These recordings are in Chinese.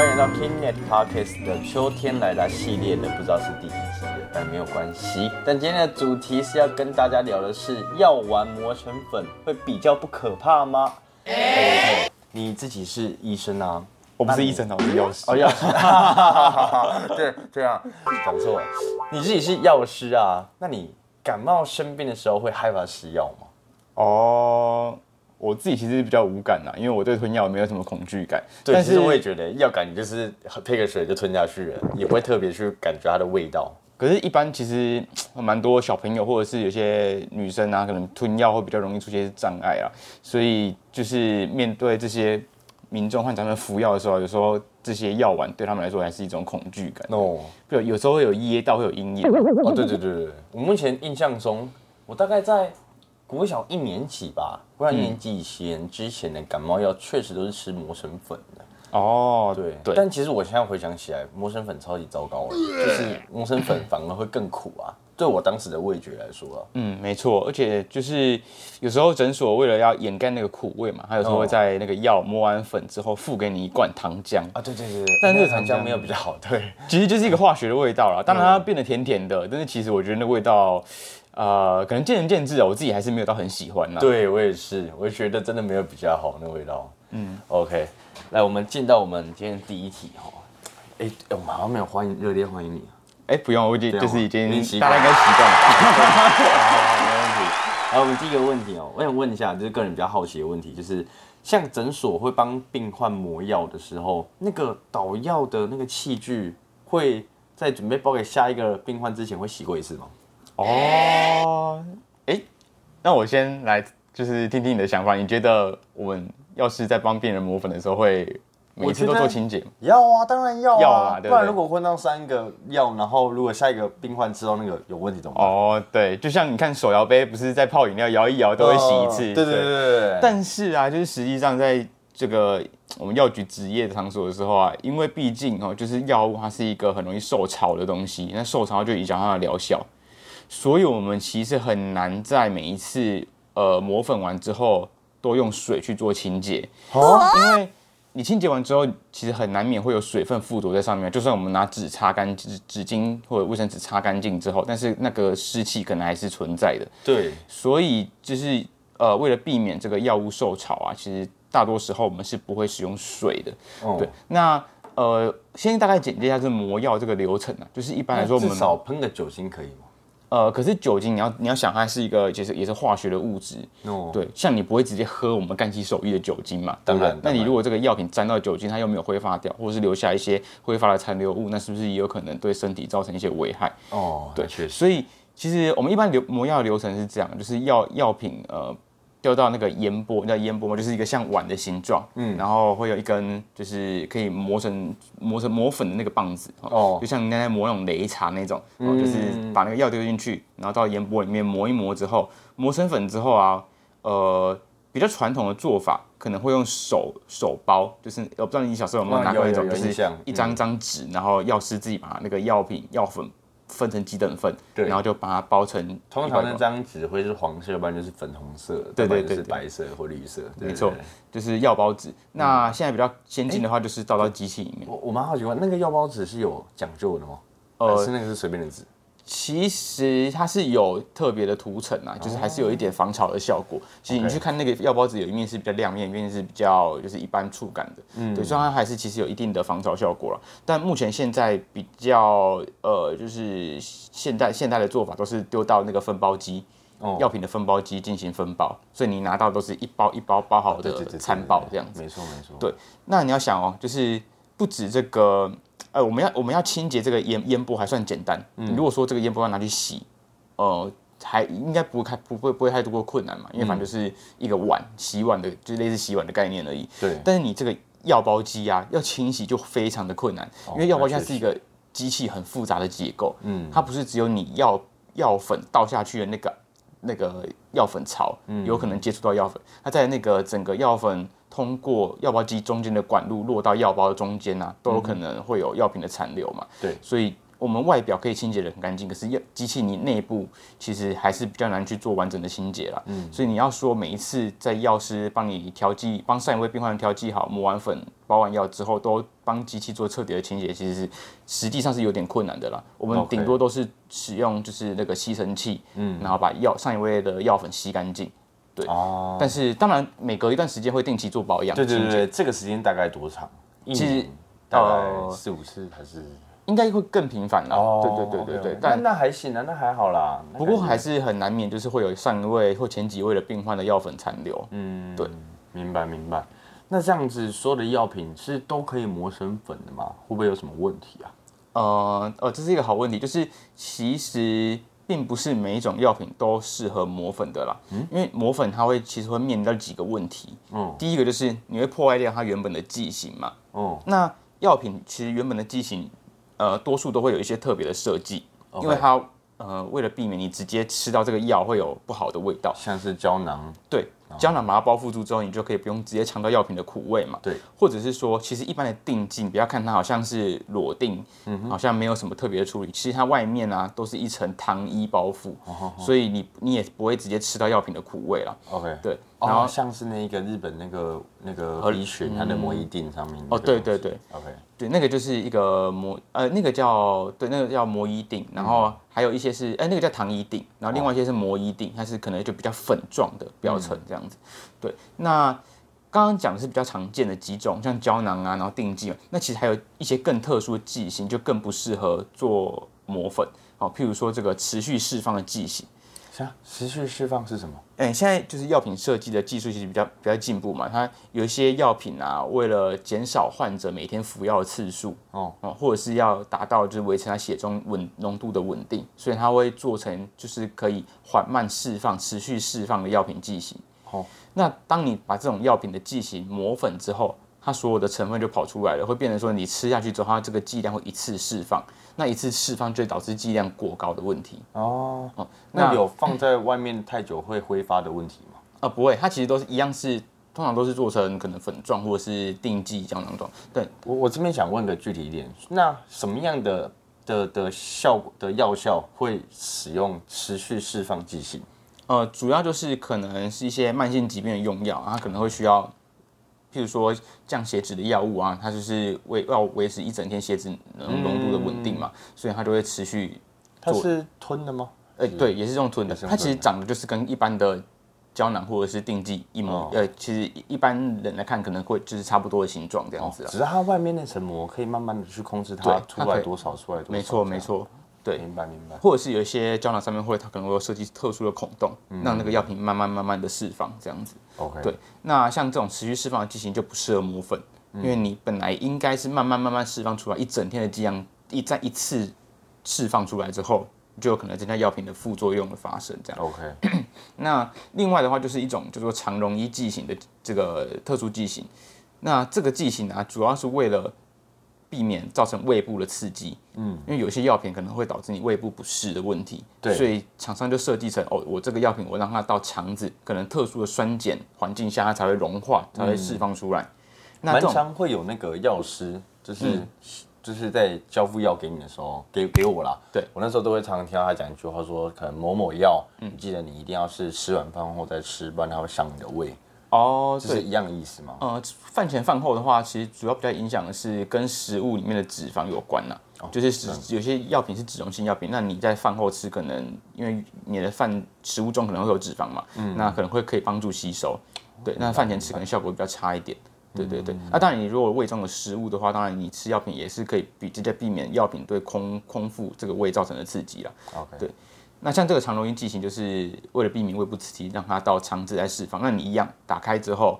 欢迎来到 Kingnet Podcast 的秋天来了系列的，不知道是第几集了，但没有关系。但今天的主题是要跟大家聊的是，药丸磨成粉会比较不可怕吗？哎，你自己是医生啊？我不是医生啊，我是药师。哦，药师。对，这样讲错了。你自己是药师啊？那你感冒生病的时候会害怕吃药吗？哦，我自己其实比较无感啦，因为我对吞药没有什么恐惧感。对，但其实我也觉得药感，你就是配个水就吞下去了，也不会特别去感觉它的味道。可是，一般其实蛮多小朋友或者是有些女生啊，可能吞药会比较容易出现障碍啊，所以就是面对这些民众患者们服药的时候，有时候这些药丸对他们来说还是一种恐惧感。哦，就有时候会有噎到，会有阴影。哦，对对对对，我目前印象中，我大概在国小一年级吧，不然一年级以前之前的感冒药确实都是吃磨成粉的。哦，对对，但其实我现在回想起来，磨成粉超级糟糕的，就是磨成粉反而会更苦啊。对我当时的味觉来说啊，嗯，没错，而且就是有时候诊所为了要掩盖那个苦味嘛，它有时候会在那个药磨完粉之后付给你一罐糖浆，啊，对对对对，但那个糖浆糖浆没有比较好，对，其实就是一个化学的味道啦。当然它变得甜甜的，但是其实我觉得那味道，呃，可能见仁见智啊。我自己还是没有到很喜欢啦。对我也是，我觉得真的没有比较好那味道。嗯，OK，来，我们进到我们今天的第一题哈。哎、哎我们好像没有欢迎热烈欢迎你啊。哎，不用，我已经就是已经大家应该习惯了。好，没问题。好，我们第一个问题哦，我想问一下，就是个人比较好奇的问题，就是像诊所会帮病患磨药的时候，那个导药的那个器具会在准备包给下一个病患之前会洗过一次吗？哦，哎，那我先来就是听听你的想法，你觉得我们要是在帮病人抹粉的时候，会每次都做清洁吗？要啊，当然要啊，要啊对不对不然如果混到三个药，然后如果下一个病患吃到那个有问题怎么办？哦，对，就像你看手摇杯，不是在泡饮料摇一摇都会洗一次，哦对对对。但是啊，就是实际上在这个我们药局职业的场所的时候啊，因为毕竟哦，就是药物它是一个很容易受潮的东西，那受潮就影响它的疗效，所以我们其实很难在每一次呃磨粉完之后都用水去做清洁，哦，因为你清洁完之后，其实很难免会有水分附着在上面。就算我们拿纸擦干纸纸巾或者卫生纸擦干净之后，但是那个湿气可能还是存在的。对，所以就是呃，为了避免这个药物受潮啊，其实大多时候我们是不会使用水的。哦对，那呃，先大概简介一下这磨药这个流程啊，就是一般来说我们至少喷个酒精可以吗？呃，可是酒精你要你要想它是一个其实也是化学的物质，哦，对，像你不会直接喝我们干洗手液的酒精嘛，当然？那你如果这个药品沾到酒精，它又没有挥发掉，或者是留下一些挥发的残留物，那是不是也有可能对身体造成一些危害？哦，对，确实。所以其实我们一般流磨药流程是这样，就是药药品呃丢到那个烟波，叫烟波嘛，就是一个像碗的形状，嗯，然后会有一根就是可以磨成磨成磨粉的那个棒子，哦哦，就像你在磨那种擂茶那种，哦，就是把那个药丢进去，然后到烟波里面磨一磨之后，磨成粉之后啊，呃。比较传统的做法可能会用手手包，就是我不知道你小时候有没有嗯拿过那种，就是一张张纸，然后药师自己把那个药品药粉分成几等份，对然后就把它包成通常那张纸会是黄色，要不然就是粉红色，对对对对白色或绿色。对没错就是药包纸。那现在比较先进的话，就是倒到机器里面。我我蛮好奇问，那个药包纸是有讲究的吗？呃是那个是随便的纸？其实它是有特别的涂层啊，就是还是有一点防潮的效果。其实你去看那个药包纸，有一面是比较亮面，一面是比较就是一般触感的。嗯，对，所以它还是其实有一定的防潮效果了。但目前现在比较呃，就是现代现代的做法都是丢到那个分包机。哦药品的分包机进行分包，所以你拿到都是一包一包包好的餐包这样子。没错没错。对那你要想哦，就是不止这个，呃，我们要我们要清洁这个烟烟波还算简单。你如果说这个烟波要拿去洗，呃，还应该不会太不会不会太多困难嘛，因为反正就是一个碗洗碗的，就是类似洗碗的概念而已。对但是你这个药包机啊，要清洗就非常的困难，因为药包机它是一个机器很复杂的结构，嗯，它不是只有你药药粉倒下去的那个那个药粉槽，有可能接触到药粉，它在那个整个药粉通过药包机中间的管路落到药包的中间啊，都有可能会有药品的残留嘛。对所以我们外表可以清洁的很干净，可是药机器你内部其实还是比较难去做完整的清洁啦。嗯，所以你要说每一次在药师帮你调剂，帮上一位病患调剂好，抹完粉、包完药之后，都帮机器做彻底的清洁，其实是实际上是有点困难的啦。我们顶多都是使用就是那个吸尘器，嗯，然后把药上一位的药粉吸干净。对，哦，但是当然每隔一段时间会定期做保养，对对对对，这个时间大概多长？一其实年大概呃四五次还是？应该会更频繁啦。对对对对 OK，OK 对，但那还行啊，那还好啦。不过还是很难免，就是会有上一位或前几位的病患的药粉残留。嗯，对，明白明白。那这样子所有的药品是都可以磨成粉的吗？会不会有什么问题啊？呃呃，这是一个好问题，就是其实并不是每一种药品都适合磨粉的啦，嗯？因为磨粉它会其实会面临到几个问题。嗯第一个就是你会破坏掉它原本的剂型嘛。哦，那药品其实原本的剂型，呃，多数都会有一些特别的设计因为它呃为了避免你直接吃到这个药会有不好的味道，像是胶囊，对，胶囊把它包覆住之后，你就可以不用直接尝到药品的苦味嘛。对，或者是说，其实一般的定剂，不要看它好像是裸定，好像没有什么特别的处理，其实它外面啊都是一层糖衣包覆，所以你你也不会直接吃到药品的苦味了。OK，对，然后像是那个日本那个那个 B 群，它的魔衣锭上面哦，对对对，，OK，对，那个就是一个膜，呃，那个叫对，那个叫膜衣锭，然后还有一些是，哎、那个叫糖衣锭，然后另外一些是膜衣锭，它是可能就比较粉状的表层这样子。对，那刚刚讲的是比较常见的几种，像胶囊啊，然后定剂嘛，那其实还有一些更特殊的剂型，就更不适合做磨粉。哦，譬如说这个持续释放的剂型。像持续释放是什么？哎，现在就是药品设计的技术其实比较比较进步嘛，它有一些药品啊，为了减少患者每天服药的次数，哦哦，或者是要达到就是维持它血中稳浓度的稳定，所以它会做成就是可以缓慢释放、持续释放的药品剂型。哦，那当你把这种药品的剂型磨粉之后，它所有的成分就跑出来了，会变成说你吃下去之后，它这个剂量会一次释放，那一次释放就会导致剂量过高的问题。哦，哦那有放在外面太久会挥发的问题吗？啊，不会，它其实都是一样是，通常都是做成可能粉状或者是定剂胶囊状。对，我我这边想问个具体一点，那什么样的的的效果的药效会使用持续释放剂型？呃，主要就是可能是一些慢性疾病的用药，它可能会需要，譬如说降血脂的药物啊，它就是为要维持一整天血脂浓浓度的稳定嘛，所以它就会持续，它是吞的吗？呃，对，也是用吞的，它其实长得就是跟一般的胶囊或者是定剂一模，哦呃，其实一般人来看可能会就是差不多的形状这样子啊。只是它外面那层膜可以慢慢的去控制它出来多少，出来多少。没错，没。错，对。明白明白。或者是有一些胶囊上面会它可能会有设计特殊的孔洞，嗯让那个药品慢慢慢慢的释放这样子。OK。对，那像这种持续释放的剂型就不适合磨粉，因为你本来应该是慢慢慢慢释放出来，一整天的剂量一在一次释放出来之后，就有可能增加药品的副作用的发生这样。OK。那另外的话，就是一种叫做长溶衣剂型的这个特殊剂型。那这个剂型啊，主要是为了避免造成胃部的刺激，嗯，因为有些药品可能会导致你胃部不适的问题，对。所以厂商就设计成哦，我这个药品我让它到肠子可能特殊的酸碱环境下，它才会融化，才会释放出来。那常会有那个药师，就是、就是在交付药给你的时候，给给我啦。对。我那时候都会常常听到他讲一句话说，可能某某药，你记得你一定要是吃完饭后再吃，不然它会伤你的胃，哦，对，这是一样的意思吗？呃，饭前饭后的话，其实主要比较影响的是跟食物里面的脂肪有关呐、就是脂有些药品是脂溶性药品，那你在饭后吃，可能因为你的饭食物中可能会有脂肪嘛，那可能会可以帮助吸收。对，那饭前吃可能效果比较差一点。对对对，那、当然，你如果胃中有食物的话，当然你吃药品也是可以比直接避免药品对空空腹这个胃造成的刺激啦。OK，对那像这个肠溶液剂型，就是为了避免胃部刺激，让它到肠子来释放。那你一样打开之后，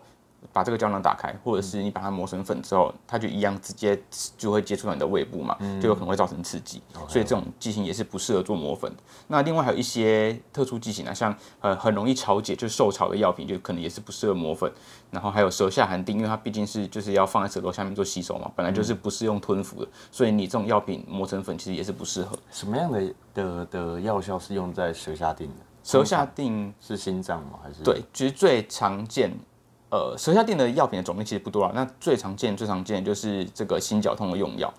把这个胶囊打开，或者是你把它磨成粉之后，它就一样直接就会接触到你的胃部嘛，就有可能会造成刺激。所以这种剂型也是不适合做磨粉的。那另外还有一些特殊剂型啊，像呃很容易潮解，就是受潮的药品，就可能也是不适合磨粉。然后还有舌下含定，因为它毕竟是就是要放在舌头下面做吸收嘛，本来就是不适用吞服的，所以你这种药品磨成粉其实也是不适合。什么样的的的药效是用在舌下定的？舌下定是心脏吗？还是？对，其实最常见呃，舌下垫的药品的种类其实不多啊。那最常见、最常见就是这个心绞痛的用药，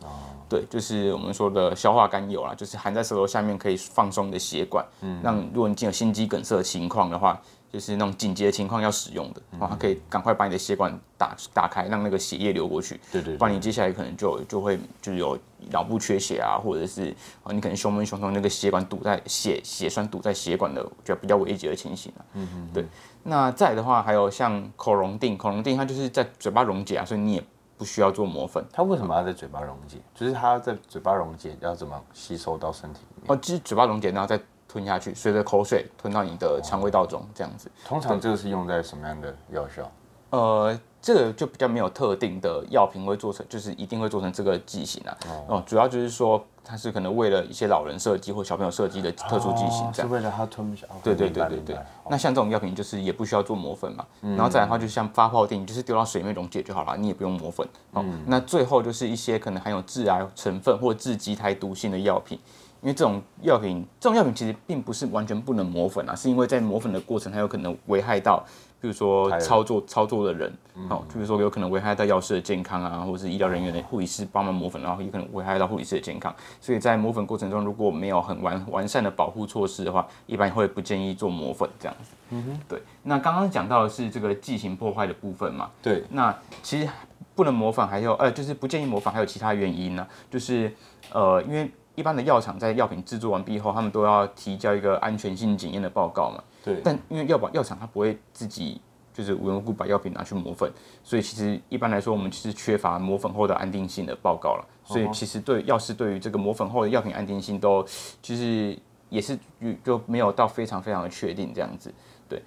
对，就是我们说的消化甘油啦，就是含在舌头下面可以放松你的血管，嗯，让如果你进有心肌梗塞的情况的话，就是那种紧急的情况要使用的，然后它可以赶快把你的血管打打开，让那个血液流过去，对对对不然你接下来可能就就会就是有脑部缺血啊，或者是啊你可能胸闷胸痛，那个血管堵在血血栓堵在血管的，就比较危急的情形啊。嗯嗯，对。那再的话，还有像口溶定，口溶定它就是在嘴巴溶解啊，所以你也不需要做磨粉。它为什么要在嘴巴溶解？就是它在嘴巴溶解要怎么吸收到身体里面？哦，就是嘴巴溶解，然后再吞下去，随着口水吞到你的肠胃道中，这样子。通常这个是用在什么样的药效？呃，这个就比较没有特定的药品会做成，就是一定会做成这个剂型啊。哦、主要就是说它是可能为了一些老人设计或小朋友设计的特殊剂型这样。哦是为了它吞不下。哦对对对对对。那像这种药品就是也不需要做磨粉嘛，然后再来的话就像发泡定，就是丢到水里面溶解就好了，你也不用磨粉。哦，那最后就是一些可能含有致癌成分或致畸胎毒性的药品。因为这种药品，这种药品其实并不是完全不能磨粉啊，是因为在磨粉的过程，它有可能危害到，比如说操作操作的人，哦，比如说有可能危害到药师的健康啊，或者是医疗人员的护理师帮忙磨粉，然后有可能危害到护理师的健康。所以在磨粉过程中，如果没有很完完善的保护措施的话，一般会不建议做磨粉这样子。嗯哼，对。那刚刚讲到的是这个剂型破坏的部分嘛，对，那其实不能模仿，还有呃，就是不建议模仿，还有其他原因呢、就是呃，因为一般的药厂在药品制作完毕后，他们都要提交一个安全性检验的报告嘛。对但因为药保药厂它不会自己就是无缘无故把药品拿去磨粉，所以其实一般来说，我们其实缺乏磨粉后的安定性的报告了。所以其实对药师对于这个磨粉后的药品安定性都就是也是就没有到非常非常的确定这样子。对，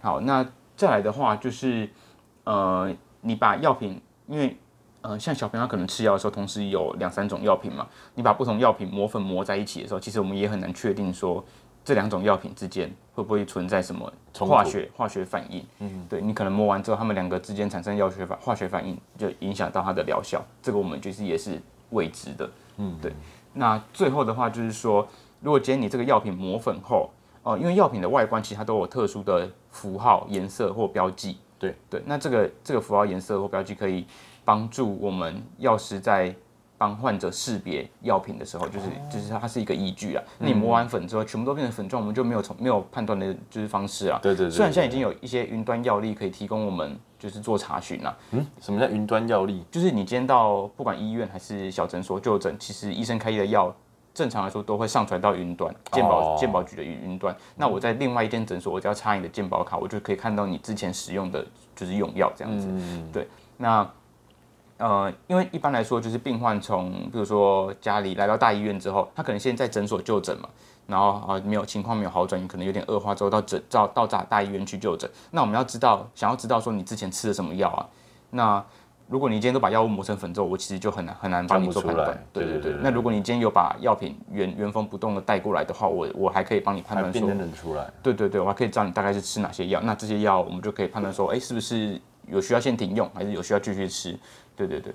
好，那再来的话就是呃，你把药品因为呃，像小朋友他可能吃药的时候，同时有两三种药品嘛，你把不同药品磨粉磨在一起的时候，其实我们也很难确定说这两种药品之间会不会存在什么化学化学反应。嗯，对你可能磨完之后，他们两个之间产生药学反化学反应，就影响到它的疗效，这个我们就是也是未知的。嗯，对。那最后的话就是说，如果今天你这个药品磨粉后，哦、因为药品的外观其实它都有特殊的符号、颜色或标记。对对，那这个这个符号、颜色或标记可以帮助我们药师在帮患者识别药品的时候，就是就是它是一个依据啊。那你磨完粉之后，全部都变成粉状，我们就没有从没有判断的就是方式啊。对对对虽然现在已经有一些云端药力可以提供我们就是做查询啦、嗯，什么叫云端药力？就是你今天到不管医院还是小诊所就诊，其实医生开立的药，正常来说都会上传到云端，健保哦健保局的云云端。那我在另外一间诊所，我只要插你的健保卡，我就可以看到你之前使用的就是用药这样子。嗯，对，那呃，因为一般来说，就是病患从比如说家里来到大医院之后，他可能先在诊所就诊嘛，然后啊没有情况没有好转，可能有点恶化之后到诊到到大大医院去就诊。那我们要知道，想要知道说你之前吃了什么药啊？那如果你今天都把药物磨成粉之后，我其实就很难很难帮你做判断。对对对。那如果你今天有把药品原原封不动的带过来的话，我我还可以帮你判断说还辨认得出来。对对对，我还可以知道你大概是吃哪些药，那这些药我们就可以判断说，哎，是不是有需要先停用，还是有需要继续吃？对对对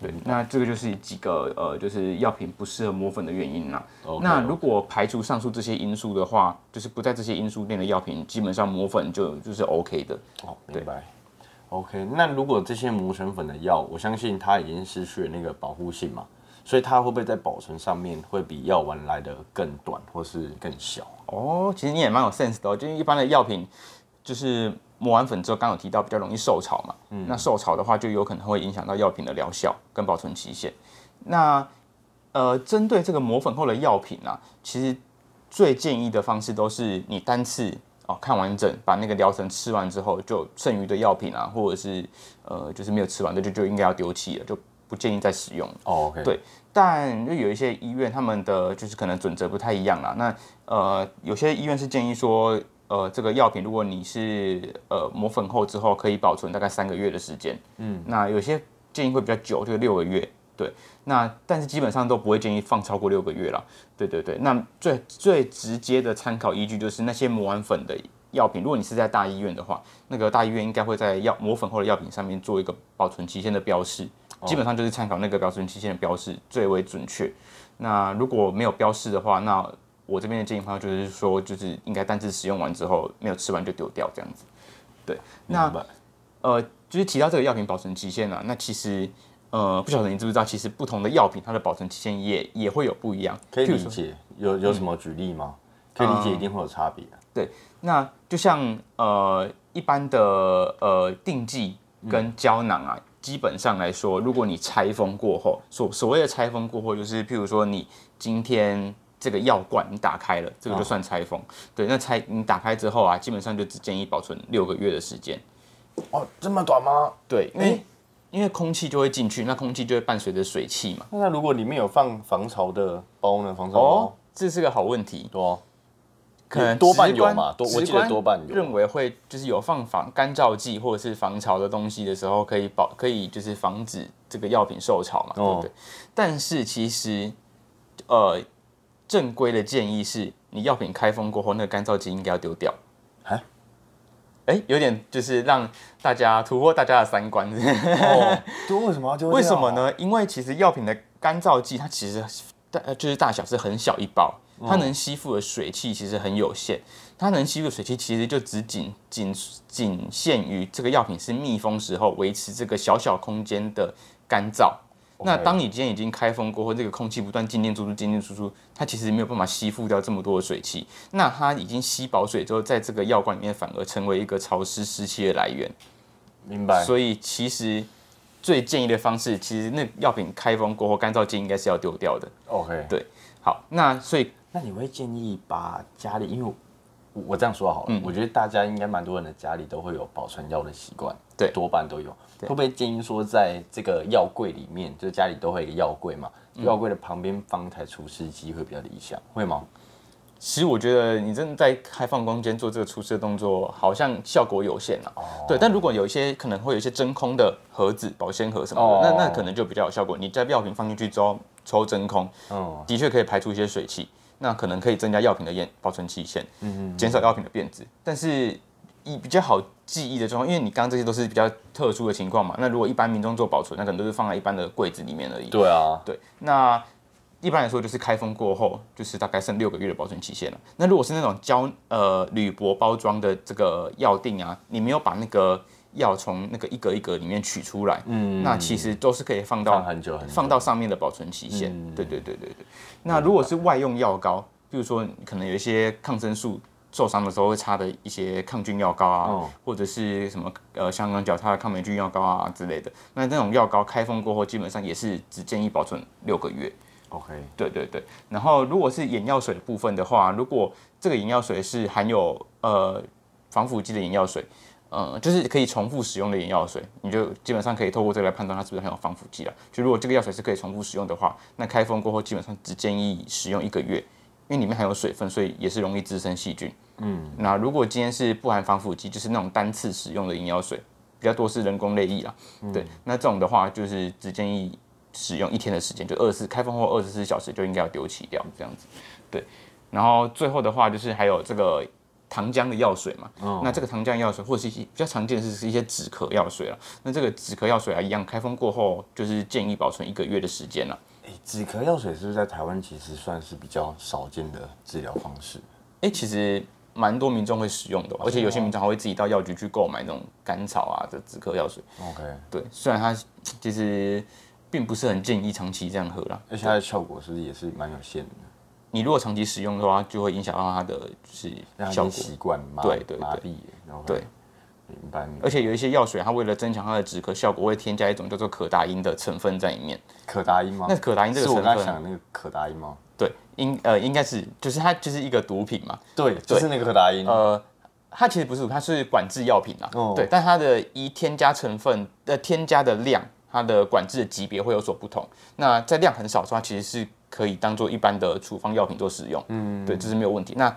对，那这个就是几个呃，就是药品不适合磨粉的原因啦。那如果排除上述这些因素的话，就是不在这些因素内的药品，基本上磨粉就就是 OK 的。哦，明白。OK，那如果这些磨成粉的药，我相信它已经失去了那个保护性嘛，所以它会不会在保存上面会比药丸来的更短，或是更小？哦，其实你也蛮有 sense 的、哦，就是一般的药品，就是磨完粉之后，刚刚有提到比较容易受潮嘛，嗯，那受潮的话，就有可能会影响到药品的疗效跟保存期限。那呃，针对这个磨粉后的药品啊，其实最建议的方式都是你单次哦看完整，把那个疗程吃完之后，就剩余的药品啊，或者是呃就是没有吃完的，就就应该要丢弃了，就不建议再使用。哦对但就有一些医院，他们的就是可能准则不太一样啦。那呃，有些医院是建议说，呃，这个药品如果你是呃磨粉后之后，可以保存大概三个月的时间。嗯，那有些建议会比较久，就是六个月。对，那但是基本上都不会建议放超过六个月了。对对对，那最最直接的参考依据就是那些磨完粉的药品，如果你是在大医院的话，那个大医院应该会在药磨粉后的药品上面做一个保存期限的标示。基本上就是参考那个保存期限的标示最为准确。那如果没有标示的话，那我这边的建议方法就是说，就是应该单次使用完之后没有吃完就丢掉这样子。对，那呃，就是提到这个药品保存期限啊，那其实呃，不晓得你知不知道，其实不同的药品它的保存期限也也会有不一样。可以理解，有有什么举例吗？可以理解，一定会有差别。对，那就像呃一般的呃定剂跟胶囊啊，基本上来说，如果你拆封过后，所所谓的拆封过后，就是譬如说你今天这个药罐你打开了，这个就算拆封。对，那拆你打开之后啊，基本上就只建议保存六个月的时间。哦，这么短吗？对，因为、诶因为空气就会进去，那空气就会伴随着水汽嘛。那如果里面有放防潮的包呢？防潮包哦，这是个好问题。多可能多半有嘛多我记得多半有认为会就是有放防干燥剂或者是防潮的东西的时候，可以保可以就是防止这个药品受潮嘛，对哦不对？但是其实呃正规的建议是你药品开封过后，那个干燥剂应该要丢掉。啊哎，有点就是让大家突破大家的三观。为什么要丢？为什么？呢？因为其实药品的干燥剂它其实大呃就是大小是很小一包，它能吸附的水汽其实很有限。它能吸附的水汽其实就只仅仅仅限于这个药品是密封时候维持这个小小空间的干燥。那当你今天已经开封过后，这个空气不断进进出出、进进出出，它其实没有办法吸附掉这么多的水汽。那它已经吸饱水之后，在这个药罐里面反而成为一个潮湿湿气的来源。明白。所以其实最建议的方式，其实那药品开封过后，干燥剂应该是要丢掉的。OK，对好，那所以那你会建议把家里，因为我我这样说好了，嗯我觉得大家应该蛮多人的家里都会有保存药的习惯，对多半都有。会不会建议说，在这个药柜里面，就是家里都会有一个药柜嘛，嗯药柜的旁边放一台除湿机会比较理想，会吗？其实我觉得你真的在开放空间做这个除湿的动作，好像效果有限啊。对，但如果有一些可能会有一些真空的盒子、保鲜盒什么的，哦那那可能就比较有效果。你在药品放进去之后抽真空，嗯，的确可以排出一些水汽，那可能可以增加药品的验保存期限，嗯减少药品的变质。但是以比较好记忆的状况，因为你刚刚这些都是比较特殊的情况嘛，那如果一般民众做保存，那可能都是放在一般的柜子里面而已。对啊，对，那一般来说就是开封过后，就是大概剩六个月的保存期限了。那如果是那种胶呃铝箔包装的这个药锭啊，你没有把那个药从那个一格一格里面取出来，嗯那其实都是可以放到放很久很久放到上面的保存期限。嗯对对对对对。那如果是外用药膏，比如说可能有一些抗生素。受伤的时候会擦的一些抗菌药膏啊，哦或者是什么呃香港脚擦的抗霉菌药膏啊之类的。那那种药膏开封过后，基本上也是只建议保存六个月。，OK，对对对，然后如果是眼药水的部分的话，如果这个眼药水是含有呃防腐剂的眼药水，呃，就是可以重复使用的眼药水，你就基本上可以透过这个来判断它是不是含有防腐剂了。就如果这个药水是可以重复使用的话，那开封过后基本上只建议使用一个月，因为里面含有水分，所以也是容易滋生细菌。嗯，那如果今天是不含防腐剂，就是那种单次使用的眼药水，比较多是人工泪液啦。对，那这种的话就是只建议使用一天的时间，就二十四开封后二十四小时就应该要丢弃掉这样子。对，然后最后的话就是还有这个糖浆的药水嘛，那这个糖浆药水或者是一些比较常见的是是一些止咳药水了。那这个止咳药水啊，一样开封过后就是建议保存一个月的时间了。哎，止咳药水是不是在台湾其实算是比较少见的治疗方式？哎、其实蛮多民众会使用的哦，而且有些民众还会自己到药局去购买那种甘草啊的止咳药水。OK，对，虽然它其实并不是很建议长期这样喝啦，而且它的效果是不是也是蛮有限的？你如果长期使用的话，就会影响到它的就是让效果。它习惯麻对对麻痹，然后对，而且有一些药水，它为了增强它的止咳效果，会添加一种叫做可达因的成分在里面。可达因吗？那可达因这个是我成分，刚想的那个可达因吗？对，应呃应该是就是它就是一个毒品嘛，对，就是那个可达因。呃，它其实不是，它是管制药品啊。哦对，但它的一添加成分的添加的量，它的管制的级别会有所不同。那在量很少的时候，它其实是可以当做一般的处方药品做使用。嗯，对，这是没有问题。那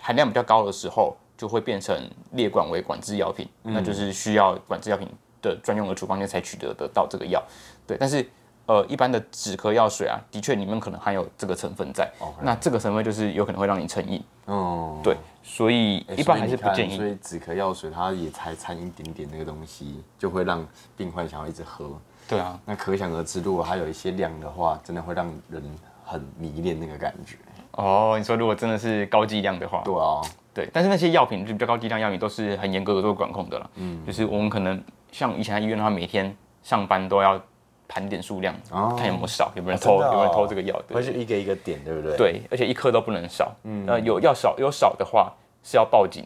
含量比较高的时候，就会变成列管为管制药品，那就是需要管制药品的专用的处方店才取得得到这个药。对，但是。呃，一般的止咳药水啊，的确里面可能含有这个成分在那这个成分就是有可能会让你成瘾，哦，对，所以欸一般还是不建议。所以所以止咳药水它也才掺一点点那个东西，就会让病患想要一直喝。对啊，那可想而知，如果它有一些量的话，真的会让人很迷恋那个感觉。哦，你说如果真的是高剂量的话，对啊，对，但是那些药品就比较高剂量药品都是很严格的做管控的了。嗯，就是我们可能像以前在医院的话，每天上班都要盘点数量，看有没有少，有没有人偷，有没有偷这个药。对会是一个一个点，对不对？，对，而且一颗都不能少。嗯，那，有要少有少的话是要报警。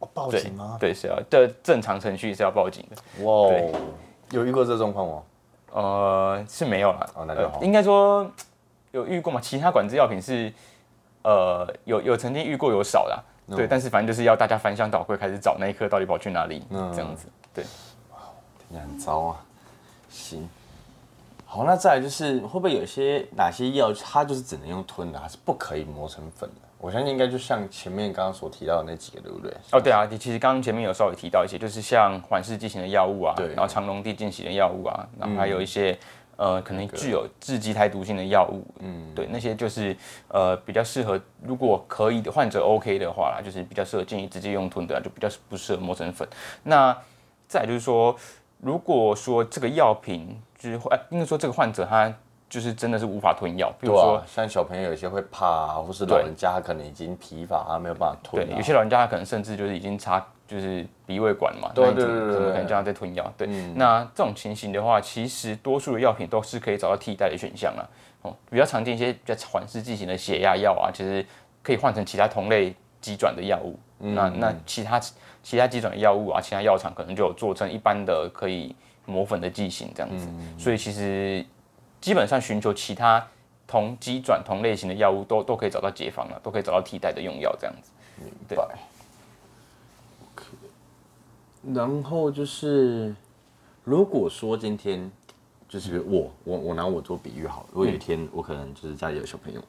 哦，报警吗？对，是要的正常程序是要报警的。哇哦，有遇过这状况吗？呃，是没有了。哦那就好呃应该说有遇过嘛？其他管制药品是呃有有曾经遇过有少啦。嗯对，但是反正就是要大家翻箱倒柜开始找那一颗到底跑去哪里，嗯这样子。对，听起来很糟啊。行，好，那再来就是会不会有些哪些药它就是只能用吞的，它是不可以磨成粉的？我相信应该就像前面刚刚所提到的那几个，对不对？哦，对啊，你其实刚刚前面有稍微提到一些，就是像缓释剂型的药物啊，对然后长溶地进行的药物啊，然后还有一些、呃可能具有致畸胎毒性的药物，嗯，对，那些就是呃比较适合，如果可以的患者 OK 的话啦，就是比较适合建议直接用吞的啊，就比较不适合磨成粉。那再就是说，如果说这个药品就是呃应该说这个患者他就是真的是无法吞药，比如说啊，像小朋友有些会怕啊，或是老人家可能已经疲乏，他没有办法吞、啊。对，有些老人家他可能甚至就是已经插就是鼻胃管嘛，对对对可能叫他在吞药？对，那这种情形的话，其实多数的药品都是可以找到替代的选项啦。哦，比较常见一些比较缓释剂型的血压药啊，其实可以换成其他同类急转的药物。那那其他其他急转的药物啊，其他药厂可能就有做成一般的可以磨粉的剂型这样子。所以其实基本上寻求其他同机转同类型的药物都都可以找到解方了，都可以找到替代的用药这样子。明白。然后就是，如果说今天就是我我我拿我做比喻好了，如果有一天我可能就是家里有小朋友，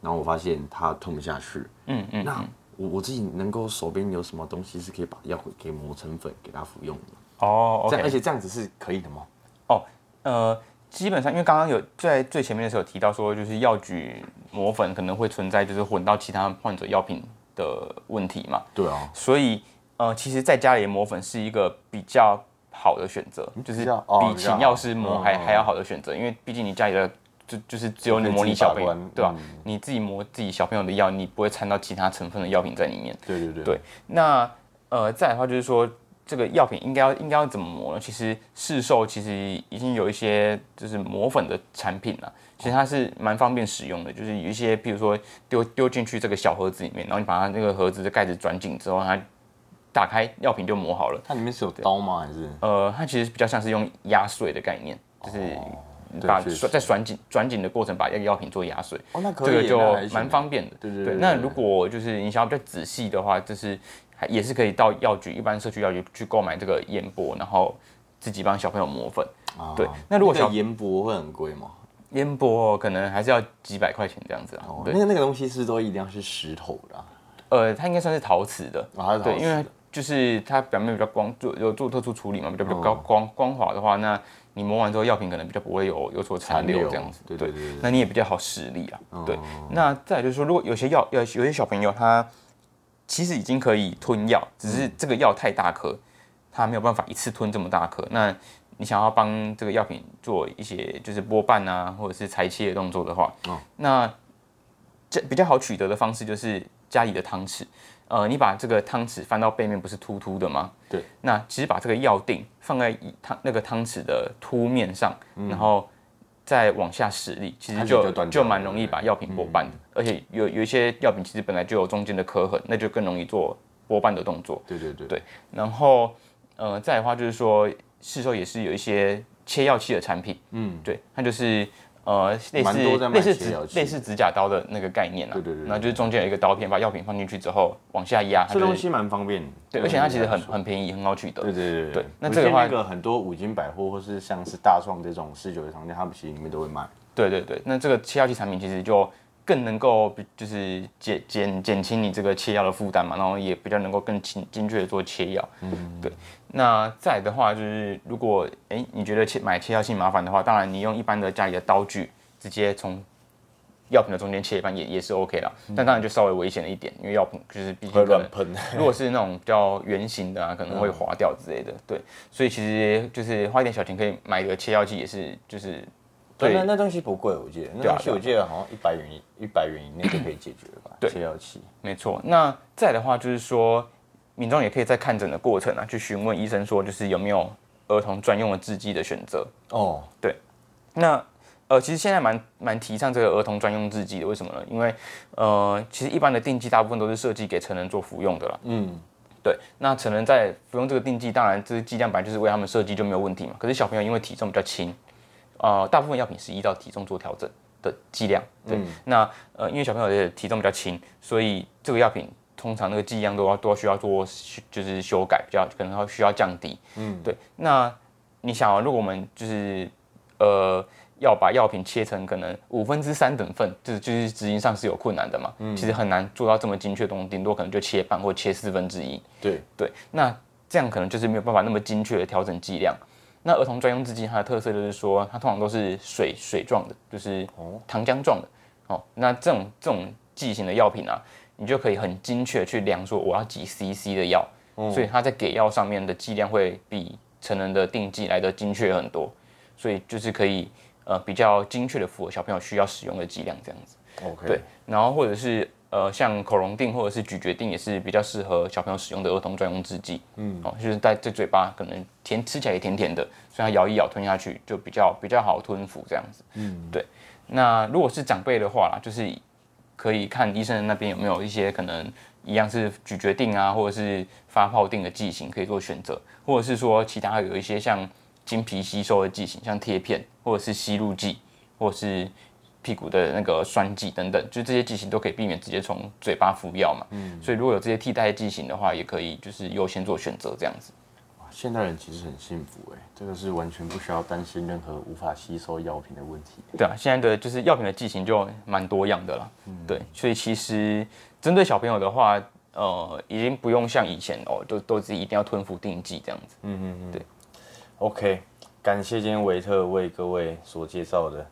然后我发现他吞不下去，嗯嗯，那我我自己能够手边有什么东西是可以把药给磨成粉给他服用的？哦这样而且这样子是可以的吗？哦，呃，基本上因为刚刚有在最前面的时候有提到说，就是药局磨粉可能会存在就是混到其他患者药品的问题嘛，对啊，所以呃，其实在家里磨粉是一个比较好的选择，就是比请药师磨还还要好的选择，因为毕竟你家里的就就是只有你磨你小朋友对吧、嗯你自己磨自己小朋友的药，你不会掺到其他成分的药品在里面。对对对对那呃，再的话就是说，这个药品应该要应该要怎么磨呢？其实市售其实已经有一些就是磨粉的产品了，其实它是蛮方便使用的，就是有一些比如说丢丢进去这个小盒子里面，然后你把它那个盒子的盖子转紧之后，它打开药品就磨好了。它里面是有刀吗？还是呃，它其实比较像是用压碎的概念，就是把在转紧转紧的过程把药药品做压碎。哦，那可以耶，这个就蛮方便的。对对对那如果就是你想要比较仔细的话，就是还也是可以到药局，一般社区药局去购买这个烟波，然后自己帮小朋友磨粉。啊对那如果小个盐博会很贵吗？烟波可能还是要几百块钱这样子啊。哦，对那，个那个东西是都一定要是石头的啊，呃，它应该算是陶瓷的。啊对，因为就是它表面比较光，做有做特殊处理嘛，比较比较高哦光光滑的话，那你磨完之后药品可能比较不会有有所残留这样子。对对那你也比较好实力啊。对哦，那再来就是说，如果有些药有有些小朋友他其实已经可以吞药，只是这个药太大颗，他没有办法一次吞这么大颗。那你想要帮这个药品做一些就是剥瓣啊，或者是裁切的动作的话，哦那这比较好取得的方式就是家里的汤匙。呃，你把这个汤匙翻到背面，不是凸凸的吗？对。那其实把这个药锭放在一汤那个汤匙的凸面上，然后再往下使力，其实就就蛮容易把药品拨瓣的。而且有有一些药品其实本来就有中间的磕痕，那就更容易做拨瓣的动作。对对对对然后呃，再的话就是说，市售也是有一些切药器的产品，嗯，对，它就是呃类蛮多在卖似类似指类似指甲刀的那个概念啊，对对对对然后就是中间有一个刀片，把药品放进去之后往下压，这东西蛮方便的，对，而且它其实很很便宜，很好取得。对对对对那我这个话见那个很多五金百货或是像是大创这种四九的商店，他们其实里面都会卖。对对对，那这个切药器产品其实就更能够比就是减减减轻你这个切药的负担嘛，然后也比较能够更精精确的做切药。嗯，对。那再来的话就是，如果哎你觉得切买切药器麻烦的话，当然你用一般的家里的刀具直接从药品的中间切一半也也是 OK 啦，但当然就稍微危险了一点，因为药品就是毕竟乱喷，如果是那种比较圆形的啊，可能会划掉之类的。对，所以其实就是花一点小钱可以买一个切药器，也是就是对，那那东西不贵，我记得那东西我记得好像一百元一百元以内就可以解决了吧？对切药器。没错。那再的话就是说，民众也可以在看诊的过程啊，去询问医生说，就是有没有儿童专用的制剂的选择。哦，对那呃，其实现在蛮蛮提倡这个儿童专用制剂的，为什么呢？因为呃，其实一般的定剂大部分都是设计给成人做服用的啦。嗯，对，那成人在服用这个定剂，当然这个剂量本来就是为他们设计就没有问题嘛。可是小朋友因为体重比较轻，呃，大部分药品是依照体重做调整的剂量。对，那呃，因为小朋友的体重比较轻，所以这个药品通常那个剂量都要都要需要做就是修改，比较可能要需要降低。嗯，对。那你想啊，如果我们就是呃要把药品切成可能五分之三等份，就是就是执行上是有困难的嘛。其实很难做到这么精确的东西，顶多可能就切半或切四分之一。对，对，那这样可能就是没有办法那么精确的调整剂量。那儿童专用制剂它的特色就是说，它通常都是水水状的，就是糖浆状的。哦，那这种这种剂型的药品啊，你就可以很精确去量说我要几 CC 的药，所以它在给药上面的剂量会比成人的定剂来的精确很多，所以就是可以呃比较精确的符合小朋友需要使用的剂量这样子。OK，对，然后或者是呃像口溶定或者是咀嚼定也是比较适合小朋友使用的儿童专用制剂。嗯，哦，就是在这嘴巴可能甜吃起来也甜甜的，所以它咬一咬吞下去就比较比较好吞服这样子。嗯，对。那如果是长辈的话啦，就是可以看医生那边有没有一些可能一样是咀嚼定啊，或者是发泡定的剂型可以做选择，或者是说其他有一些像经皮吸收的剂型，像贴片或者是吸入剂，或者是屁股的那个栓剂等等，就这些剂型都可以避免直接从嘴巴服药嘛。嗯，所以如果有这些替代剂型的话，也可以就是优先做选择这样子。现代人其实很幸福哎，这个是完全不需要担心任何无法吸收药品的问题。对啊，现在的就是药品的剂型就蛮多样的了。对，所以其实针对小朋友的话，呃，已经不用像以前哦，都都是一定要吞服定剂这样子。嗯嗯嗯，对 OK，感谢今天维特为各位所介绍的。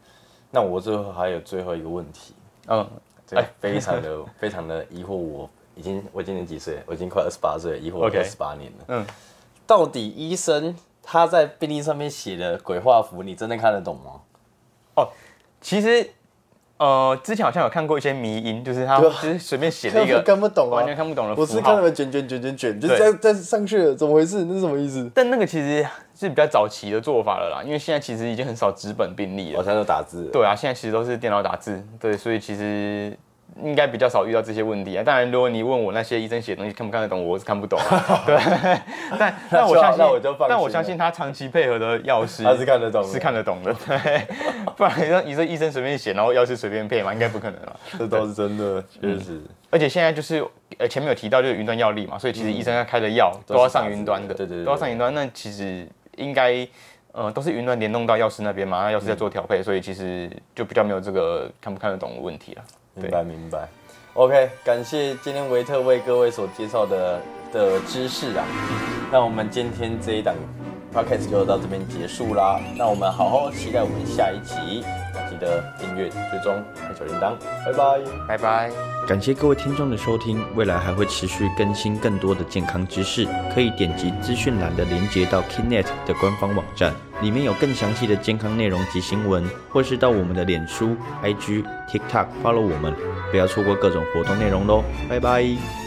那我最后还有最后一个问题，嗯，哎非常的非常的疑惑我，已经我今年几岁？我已经快二十八岁了，疑惑我二十八年了。嗯，到底医生他在病历上面写的鬼画符，你真的看得懂吗？其实呃，之前好像有看过一些迷音，就是他就是随便写了一个 看不懂啊完全看不懂的符我号。是看他们卷卷卷卷卷，就在在上去了，怎么回事？那是什么意思？但那个其实是比较早期的做法了啦，因为现在其实已经很少纸本病例了。好像都打字。对啊，现在其实都是电脑打字，对，所以其实应该比较少遇到这些问题啊。当然，如果你问我那些医生写的东西看不看得懂，我是看不懂啊。对，但 但我相信，那我就放心但我相信他长期配合的药师他是看得懂的是看得懂的。对，不然你说你说医生随便写，然后药师随便配嘛，应该不可能了。这都是真的，确实。而且现在就是呃前面有提到就是云端药力嘛，所以其实医生要开的药都要上云端的，对对对都要上云端。那其实应该呃都是云端联动到药师那边嘛，那药师在做调配，所以其实就比较没有这个看不看得懂的问题了。明白明白。OK，感谢今天维特为各位所介绍的的知识啊。那我们今天这一档 podcast 就到这边结束啦。那我们好好期待我们下一集，记得订阅、追踪、开小铃铛，拜拜。拜拜。感谢各位听众的收听，未来还会持续更新更多的健康知识，可以点击资讯栏的连接到 Kinet 的官方网站，里面有更详细的健康内容及新闻，或是到我们的脸书、IG、TikTok follow 我们，不要错过各种活动内容喽，拜拜。